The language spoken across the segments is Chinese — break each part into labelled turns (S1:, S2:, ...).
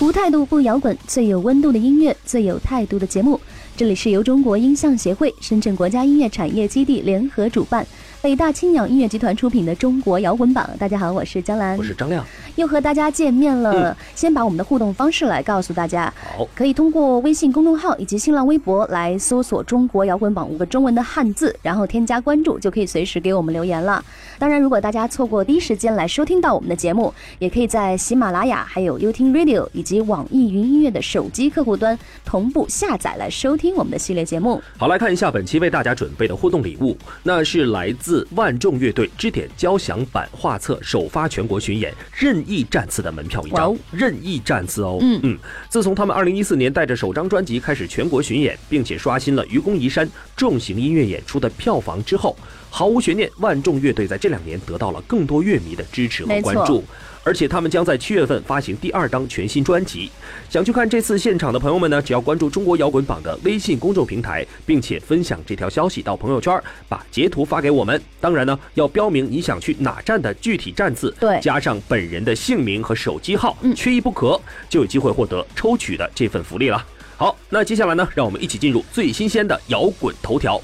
S1: 无态度不摇滚，最有温度的音乐，最有态度的节目。这里是由中国音像协会、深圳国家音乐产业基地联合主办。北大青鸟音乐集团出品的《中国摇滚榜》，大家好，我是江兰，
S2: 我是张亮，
S1: 又和大家见面了。先把我们的互动方式来告诉大家，
S2: 好，
S1: 可以通过微信公众号以及新浪微博来搜索“中国摇滚榜”五个中文的汉字，然后添加关注，就可以随时给我们留言了。当然，如果大家错过第一时间来收听到我们的节目，也可以在喜马拉雅、还有优听 Radio 以及网易云音乐的手机客户端同步下载来收听我们的系列节目。
S2: 好，来看一下本期为大家准备的互动礼物，那是来自万众乐队支点交响版画册首发全国巡演任意站次的门票一张，任意站次哦。
S1: 嗯
S2: 嗯，自从他们二零一四年带着首张专辑开始全国巡演，并且刷新了愚公移山重型音乐演出的票房之后，毫无悬念，万众乐队在这两年得到了更多乐迷的支持和关注。而且他们将在七月份发行第二张全新专辑。想去看这次现场的朋友们呢，只要关注中国摇滚榜的微信公众平台，并且分享这条消息到朋友圈，把截图发给我们。当然呢，要标明你想去哪站的具体站次，
S1: 对，
S2: 加上本人的姓名和手机号，
S1: 嗯，
S2: 缺一不可，就有机会获得抽取的这份福利了。好，那接下来呢，让我们一起进入最新鲜的摇滚头条。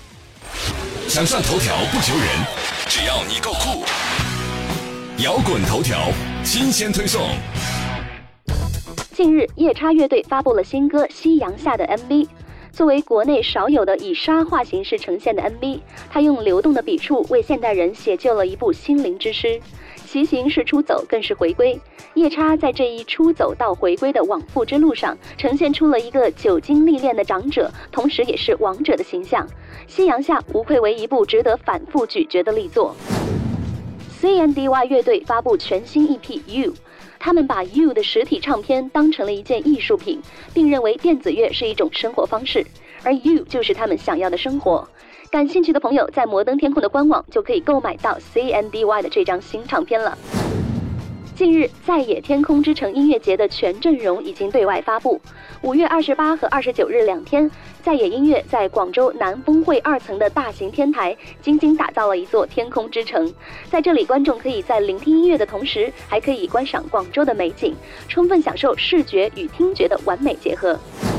S3: 想上头条不求人，只要你够酷。摇滚头条新鲜推送。
S1: 近日，夜叉乐队发布了新歌《夕阳下》的 MV。作为国内少有的以沙画形式呈现的 MV，它用流动的笔触为现代人写就了一部心灵之诗。骑行是出走，更是回归。夜叉在这一出走到回归的往复之路上，呈现出了一个久经历练的长者，同时也是王者的形象。《夕阳下》无愧为一部值得反复咀嚼的力作。CNDY 乐队发布全新 EP《You》，他们把《You》的实体唱片当成了一件艺术品，并认为电子乐是一种生活方式，而《You》就是他们想要的生活。感兴趣的朋友在摩登天空的官网就可以购买到 CNDY 的这张新唱片了。近日，在野天空之城音乐节的全阵容已经对外发布。五月二十八和二十九日两天，在野音乐在广州南峰会二层的大型天台，精心打造了一座天空之城。在这里，观众可以在聆听音乐的同时，还可以观赏广州的美景，充分享受视觉与听觉的完美结合。
S2: 《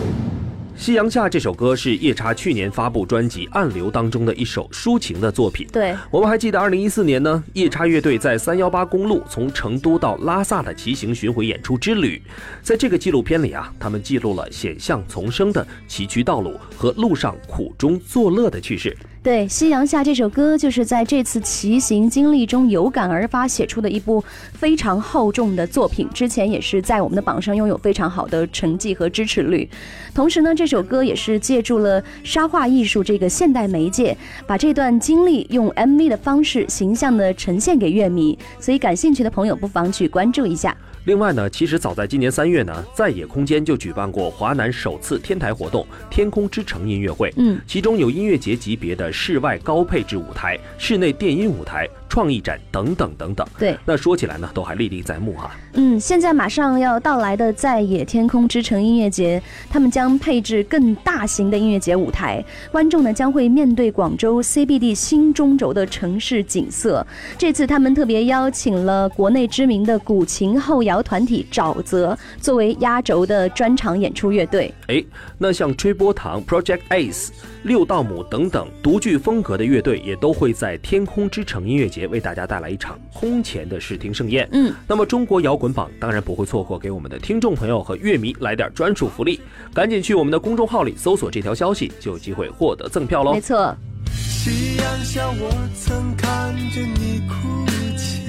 S2: 夕阳下》这首歌是夜叉去年发布专辑《暗流》当中的一首抒情的作品。
S1: 对，
S2: 我们还记得，二零一四年呢，夜叉乐队在三幺八公路从成都到拉萨的骑行巡回演出之旅，在这个纪录片里啊，他们记录了险象丛生的崎岖道路和路上苦中作乐的趣事。
S1: 对，《夕阳下》这首歌就是在这次骑行经历中有感而发写出的一部非常厚重的作品。之前也是在我们的榜上拥有非常好的成绩和支持率。同时呢，这首歌也是借助了沙画艺术这个现代媒介，把这段经历用 MV 的方式形象的呈现给乐迷。所以感兴趣的朋友不妨去关注一下。
S2: 另外呢，其实早在今年三月呢，在野空间就举办过华南首次天台活动——天空之城音乐会。
S1: 嗯，
S2: 其中有音乐节级别的室外高配置舞台、室内电音舞台、创意展等等等等。
S1: 对，
S2: 那说起来呢，都还历历在目哈。
S1: 嗯，现在马上要到来的在野天空之城音乐节，他们将配置更大型的音乐节舞台，观众呢将会面对广州 CBD 新中轴的城市景色。这次他们特别邀请了国内知名的古琴后摇团体沼泽作为压轴的专场演出乐队。
S2: 哎，那像吹波堂、Project Ace、六道姆等等独具风格的乐队，也都会在天空之城音乐节为大家带来一场空前的视听盛宴。
S1: 嗯，
S2: 那么中国摇滚榜当然不会错过给我们的听众朋友和乐迷来点专属福利，赶紧去我们的公众号里搜索这条消息，就有机会获得赠票喽。
S1: 没错。
S4: 夕阳下，我曾看着你哭泣，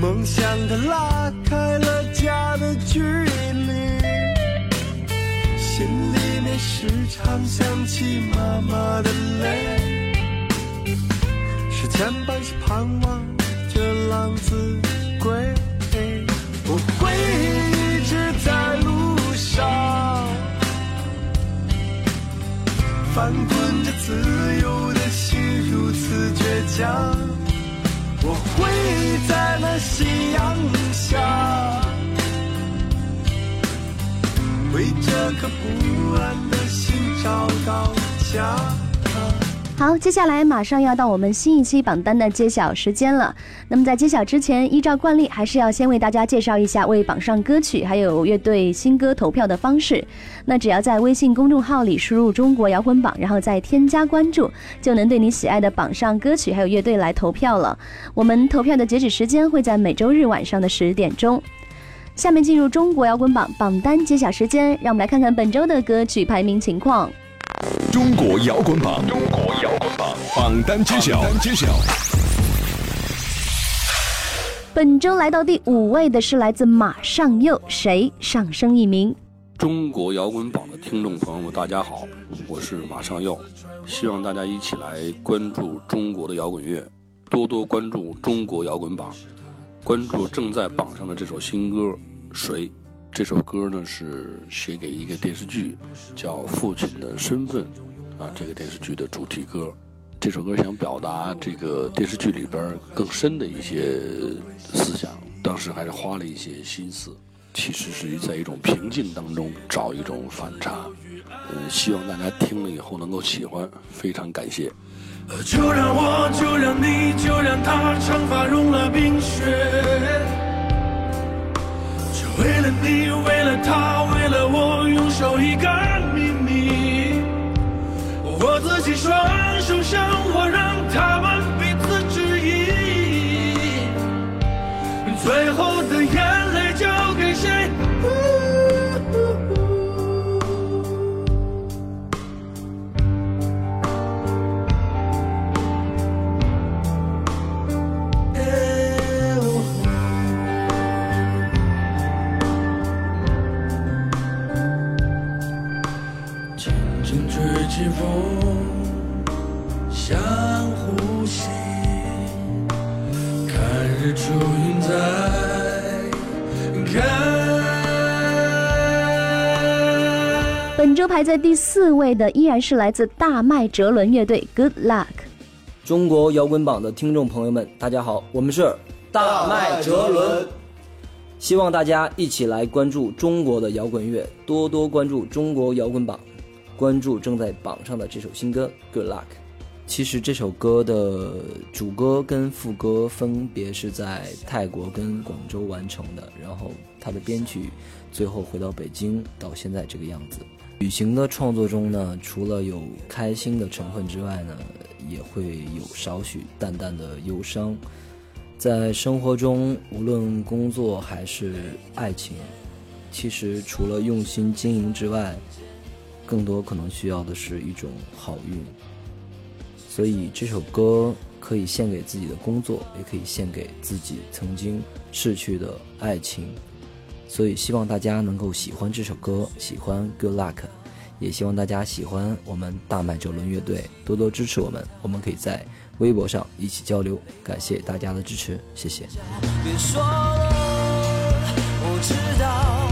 S4: 梦想它拉开了家的距离，心里面时常想起妈妈的泪，是牵绊是盼望着浪子归，我会一直在路上，翻滚着自由的心如此倔强，我会在那夕阳下，为这颗不安的心找到家。
S1: 好，接下来马上要到我们新一期榜单的揭晓时间了。那么在揭晓之前，依照惯例，还是要先为大家介绍一下为榜上歌曲还有乐队新歌投票的方式。那只要在微信公众号里输入“中国摇滚榜”，然后再添加关注，就能对你喜爱的榜上歌曲还有乐队来投票了。我们投票的截止时间会在每周日晚上的十点钟。下面进入中国摇滚榜榜单揭晓时间，让我们来看看本周的歌曲排名情况。
S3: 中国摇滚榜，中国摇滚榜榜单揭晓，榜单揭晓。
S1: 本周来到第五位的是来自马上又，谁上升一名？
S5: 中国摇滚榜的听众朋友们，大家好，我是马上又，希望大家一起来关注中国的摇滚乐，多多关注中国摇滚榜，关注正在榜上的这首新歌《谁》。这首歌呢是写给一个电视剧，叫《父亲的身份》，啊，这个电视剧的主题歌。这首歌想表达这个电视剧里边更深的一些思想，当时还是花了一些心思。其实是在一种平静当中找一种反差。嗯，希望大家听了以后能够喜欢，非常感谢。
S4: 就让我，就让你，就让他，长发如他，为了我，用手一个秘密。我自己双手生活，让他们彼此质疑。最后
S1: 本周排在第四位的依然是来自大麦哲伦乐队，Good Luck。
S6: 中国摇滚榜的听众朋友们，大家好，我们是大麦哲伦。希望大家一起来关注中国的摇滚乐，多多关注中国摇滚榜，关注正在榜上的这首新歌《Good Luck》。其实这首歌的主歌跟副歌分别是在泰国跟广州完成的，然后它的编曲最后回到北京，到现在这个样子。旅行的创作中呢，除了有开心的成分之外呢，也会有少许淡淡的忧伤。在生活中，无论工作还是爱情，其实除了用心经营之外，更多可能需要的是一种好运。所以这首歌可以献给自己的工作，也可以献给自己曾经逝去的爱情。所以希望大家能够喜欢这首歌，喜欢 Good Luck，也希望大家喜欢我们大麦哲伦乐队，多多支持我们。我们可以在微博上一起交流，感谢大家的支持，谢谢。
S4: 别说了，我知道。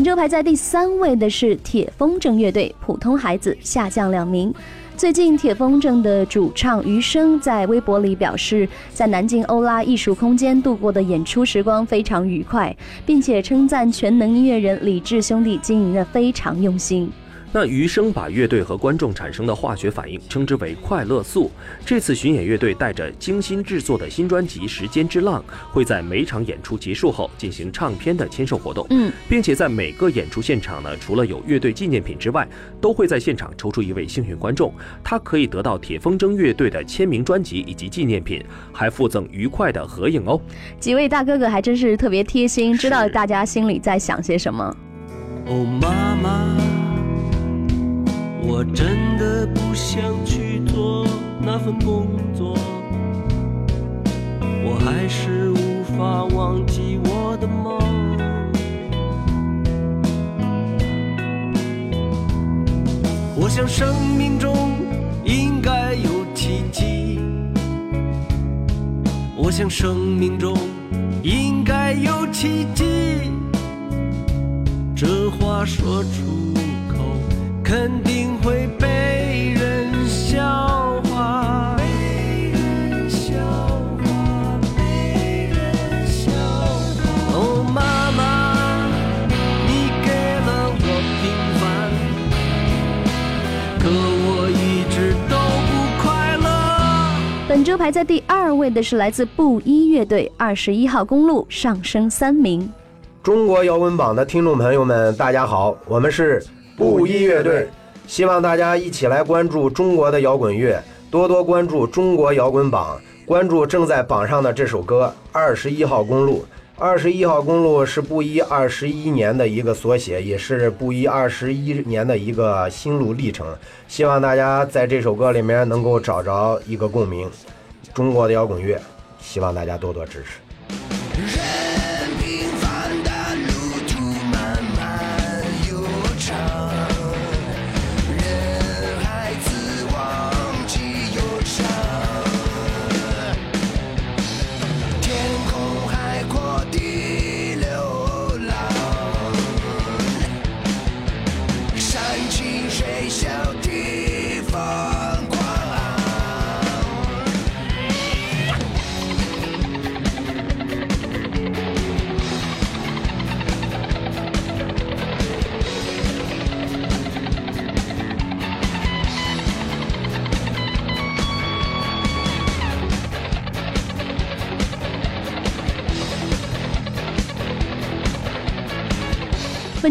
S1: 本周排在第三位的是铁风筝乐队，普通孩子下降两名。最近，铁风筝的主唱余生在微博里表示，在南京欧拉艺术空间度过的演出时光非常愉快，并且称赞全能音乐人李志兄弟经营的非常用心。
S2: 那余生把乐队和观众产生的化学反应称之为快乐素。这次巡演乐队带着精心制作的新专辑《时间之浪》，会在每场演出结束后进行唱片的签售活动。
S1: 嗯，
S2: 并且在每个演出现场呢，除了有乐队纪念品之外，都会在现场抽出一位幸运观众，他可以得到铁风筝乐队的签名专辑以及纪念品，还附赠愉快的合影哦。
S1: 几位大哥哥还真是特别贴心，知道大家心里在想些什么。
S4: 哦，妈妈，我真的不想去做那份工作，我还是无法忘记我的梦。我想生命中应该有奇迹，我想生命中应该有奇迹。这话说出，肯定会被人笑话。被人笑话，被人笑话。哦，妈妈，你给了我平凡，可我一直都不快乐。
S1: 本周排在第二位的是来自布衣乐队，二十一号公路上升三名。
S7: 中国摇滚榜的听众朋友们，大家好，我们是布衣乐队，希望大家一起来关注中国的摇滚乐，多多关注中国摇滚榜，关注正在榜上的这首歌《二十一号公路》。二十一号公路是布衣二十一年的一个缩写，也是布衣二十一年的一个心路历程。希望大家在这首歌里面能够找着一个共鸣。中国的摇滚乐，希望大家多多支持。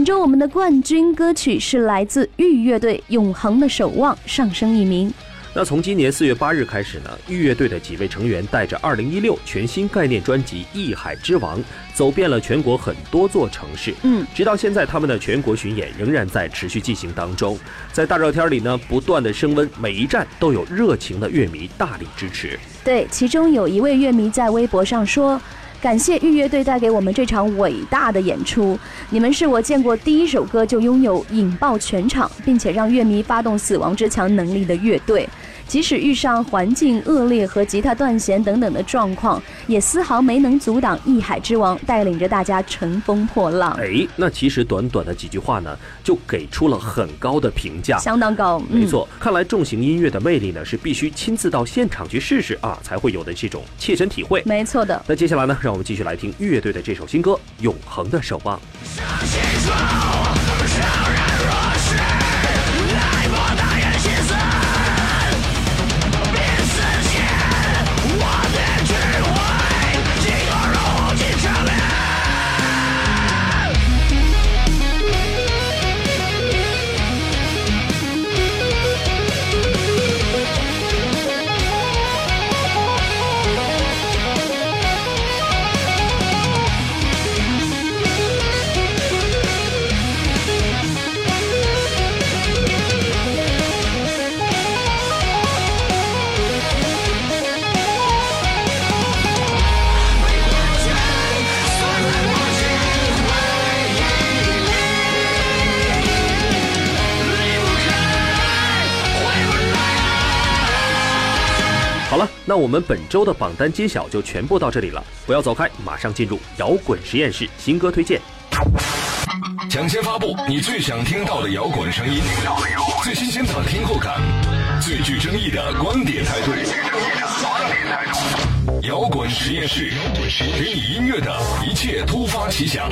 S1: 本周我们的冠军歌曲是来自玉乐队《永恒的守望》，上升一名。
S2: 那从今年四月八日开始呢，玉乐队的几位成员带着二零一六全新概念专辑《艺海之王》，走遍了全国很多座城市。
S1: 嗯，
S2: 直到现在，他们的全国巡演仍然在持续进行当中。在大热天里呢，不断的升温，每一站都有热情的乐迷大力支持。
S1: 对，其中有一位乐迷在微博上说。感谢玉乐队带给我们这场伟大的演出，你们是我见过第一首歌就拥有引爆全场，并且让乐迷发动死亡之墙能力的乐队。即使遇上环境恶劣和吉他断弦等等的状况，也丝毫没能阻挡艺海之王带领着大家乘风破浪。
S2: 哎，那其实短短的几句话呢，就给出了很高的评价，
S1: 相当高。嗯
S2: 没错，看来重型音乐的魅力呢，是必须亲自到现场去试试啊，才会有的这种切身体会。
S1: 没错的。
S2: 那接下来呢，让我们继续来听乐队的这首新歌《永恒的守望》。我们本周的榜单揭晓就全部到这里了，不要走开，马上进入摇滚实验室新歌推荐。
S3: 抢先发布你最想听到的摇滚声音，最新鲜的听后感，最具争议的观点态度。摇滚实验室，给你音乐的一切突发奇想。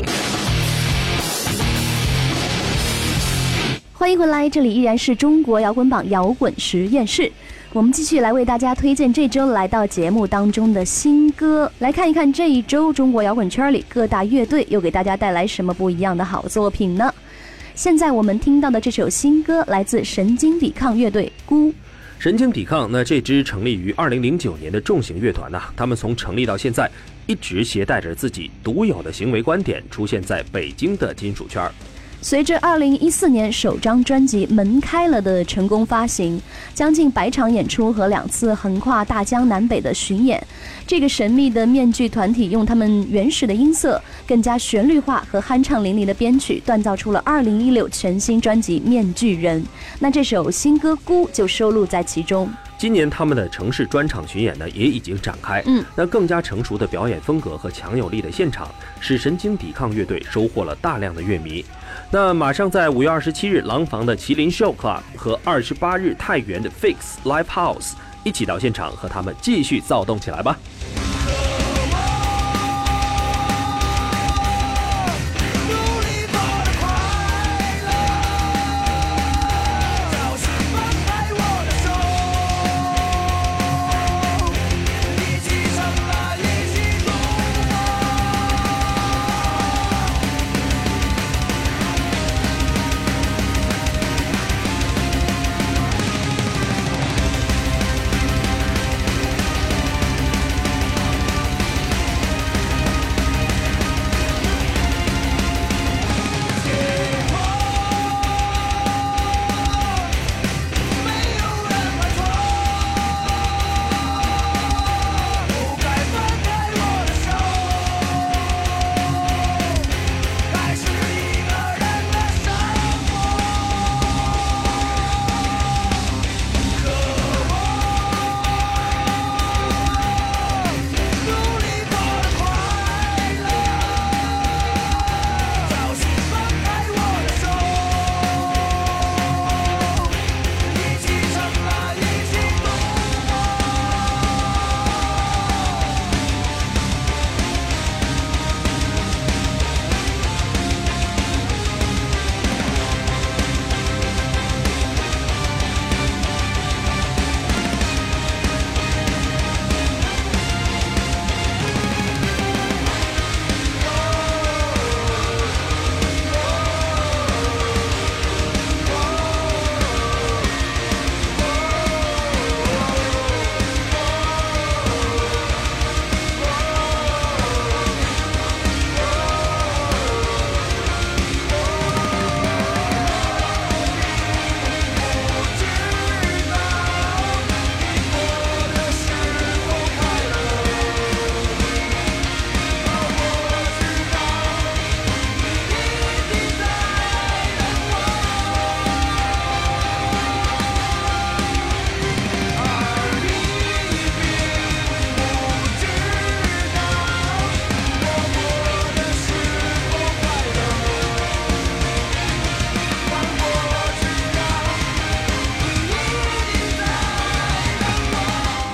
S1: 欢迎回来，这里依然是中国摇滚榜摇滚实验室。我们继续来为大家推荐这周来到节目当中的新歌，来看一看这一周中国摇滚圈里各大乐队又给大家带来什么不一样的好作品呢？现在我们听到的这首新歌来自神经抵抗乐队《孤》。
S2: 神经抵抗，那这支成立于二零零九年的重型乐团呐，他们从成立到现在，一直携带着自己独有的行为观点，出现在北京的金属圈。
S1: 随着2014年首张专辑《门开了》的成功发行，将近百场演出和两次横跨大江南北的巡演，这个神秘的面具团体用他们原始的音色、更加旋律化和酣畅淋漓的编曲，锻造出了2016全新专辑《面具人》。那这首新歌《孤》就收录在其中。
S2: 今年他们的城市专场巡演呢也已经展开，
S1: 嗯，
S2: 那更加成熟的表演风格和强有力的现场，使神经抵抗乐队收获了大量的乐迷。那马上在五月二十七日，廊坊的麒麟 Show Club 和二十八日太原的 Fix Live House 一起到现场和他们继续躁动起来吧。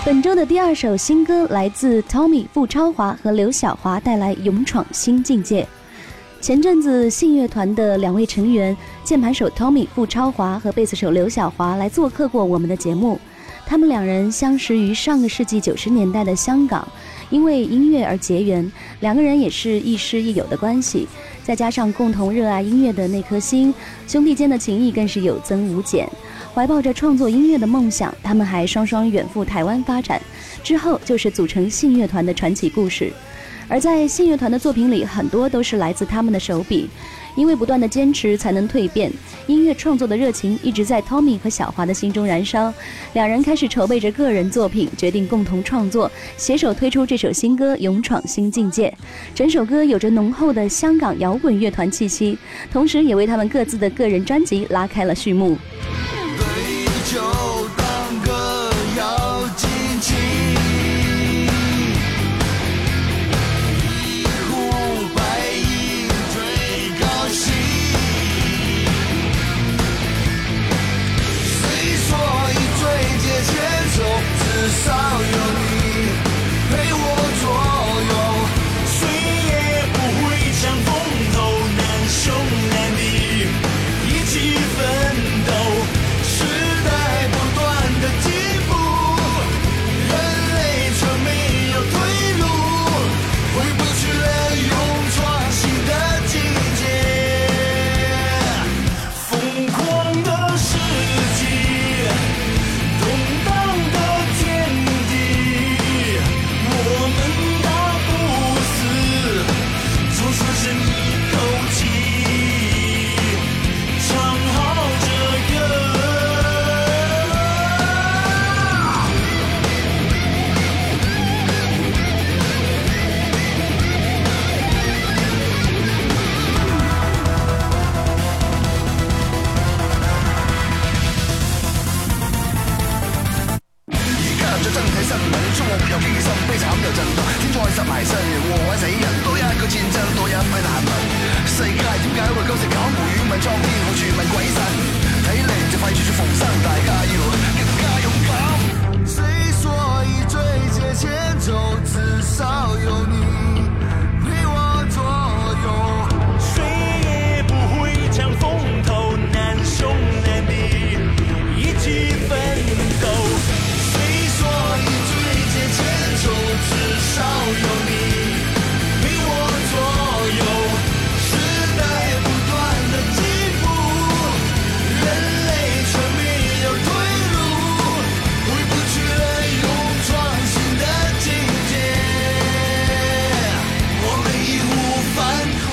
S1: 本周的第二首新歌来自 Tommy 傅超华和刘晓华带来《勇闯新境界》。前阵子信乐团的两位成员，键盘手 Tommy 傅超华和贝斯手刘晓华来做客过我们的节目。他们两人相识于上个世纪九十年代的香港，因为音乐而结缘，两个人也是亦师亦友的关系。再加上共同热爱音乐的那颗心，兄弟间的情谊更是有增无减。怀抱着创作音乐的梦想，他们还双双远赴台湾发展。之后就是组成信乐团的传奇故事。而在信乐团的作品里，很多都是来自他们的手笔。因为不断的坚持，才能蜕变。音乐创作的热情一直在 Tommy 和小华的心中燃烧。两人开始筹备着个人作品，决定共同创作，携手推出这首新歌《勇闯新境界》。整首歌有着浓厚的香港摇滚乐团气息，同时也为他们各自的个人专辑拉开了序幕。
S8: 开心埋身，祸害死人，多一个战争，多一批难民。世界点解会搞成咁？无语问苍天好全民鬼神，睇嚟就快處處逢生，大家要更加勇敢。谁说以追借千走，至少有你少有你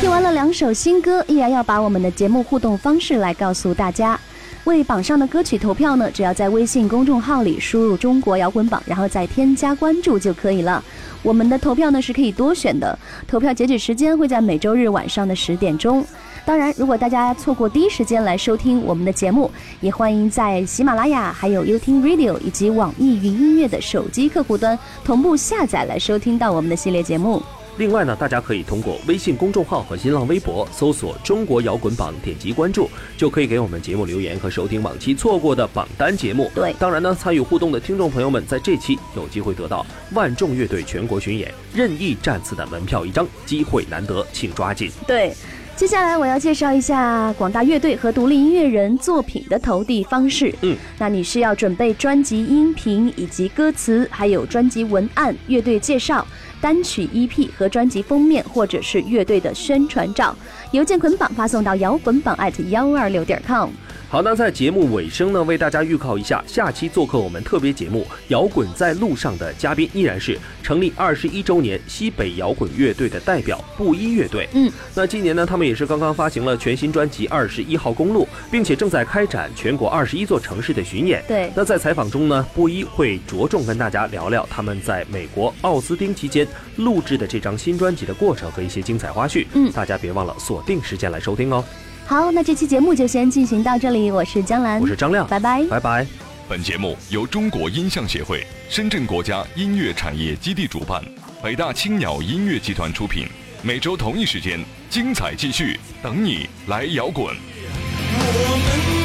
S1: 听完了两首新歌，依然要把我们的节目互动方式来告诉大家。为榜上的歌曲投票呢，只要在微信公众号里输入“中国摇滚榜”，然后再添加关注就可以了。我们的投票呢是可以多选的，投票截止时间会在每周日晚上的十点钟。当然，如果大家错过第一时间来收听我们的节目，也欢迎在喜马拉雅、还有优听 Radio 以及网易云音乐的手机客户端同步下载来收听到我们的系列节目。
S2: 另外呢，大家可以通过微信公众号和新浪微博搜索“中国摇滚榜”，点击关注，就可以给我们节目留言和收听往期错过的榜单节目。
S1: 对
S2: 当然呢，参与互动的听众朋友们，在这期有机会得到万众乐队全国巡演任意站次的门票一张，机会难得，请抓紧。
S1: 对，接下来我要介绍一下广大乐队和独立音乐人作品的投递方式。
S2: 嗯，
S1: 那你是要准备专辑音频以及歌词，还有专辑文案、乐队介绍、单曲 EP 和专辑封面，或者是乐队的宣传照，邮件捆绑发送到摇滚榜 at 幺二六点 com。
S2: 好，那在节目尾声呢，为大家预告一下，下期做客我们特别节目《摇滚在路上》的嘉宾依然是成立二十一周年西北摇滚乐队的代表布衣乐队。
S1: 嗯，
S2: 那今年呢，他们也是刚刚发行了全新专辑《二十一号公路》，并且正在开展全国二十一座城市的巡演。
S1: 对
S2: 那在采访中呢，布衣会着重跟大家聊聊他们在美国奥斯汀期间录制的这张新专辑的过程和一些精彩花絮。
S1: 嗯
S2: 大家别忘了锁定时间来收听哦。
S1: 好，那这期节目就先进行到这里，我是江兰，
S2: 我是张亮，
S1: 拜拜。
S2: 拜拜。
S3: 本节目由中国音像协会、深圳国家音乐产业基地主办，北大青鸟音乐集团出品。每周同一时间，精彩继续，等你来摇滚。
S4: 我们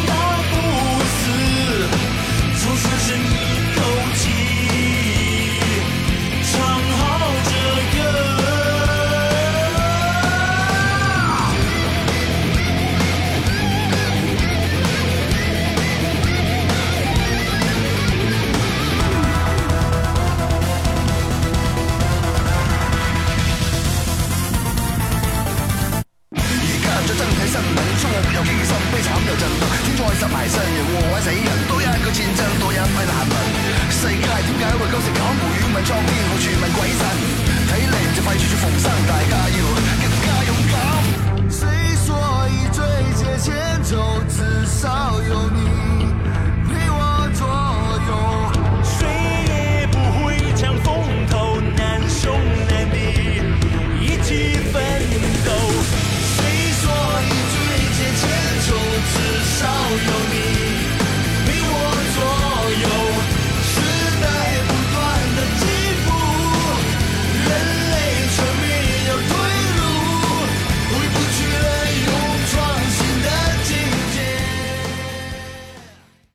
S8: 災十埋身，禍害死人，多一个战争，多一批难民。世界点解會構成咁？胡宇文創天好傳聞鬼神，睇嚟就快处处逢生，大家要更加勇敢。谁说以追借千走，至少有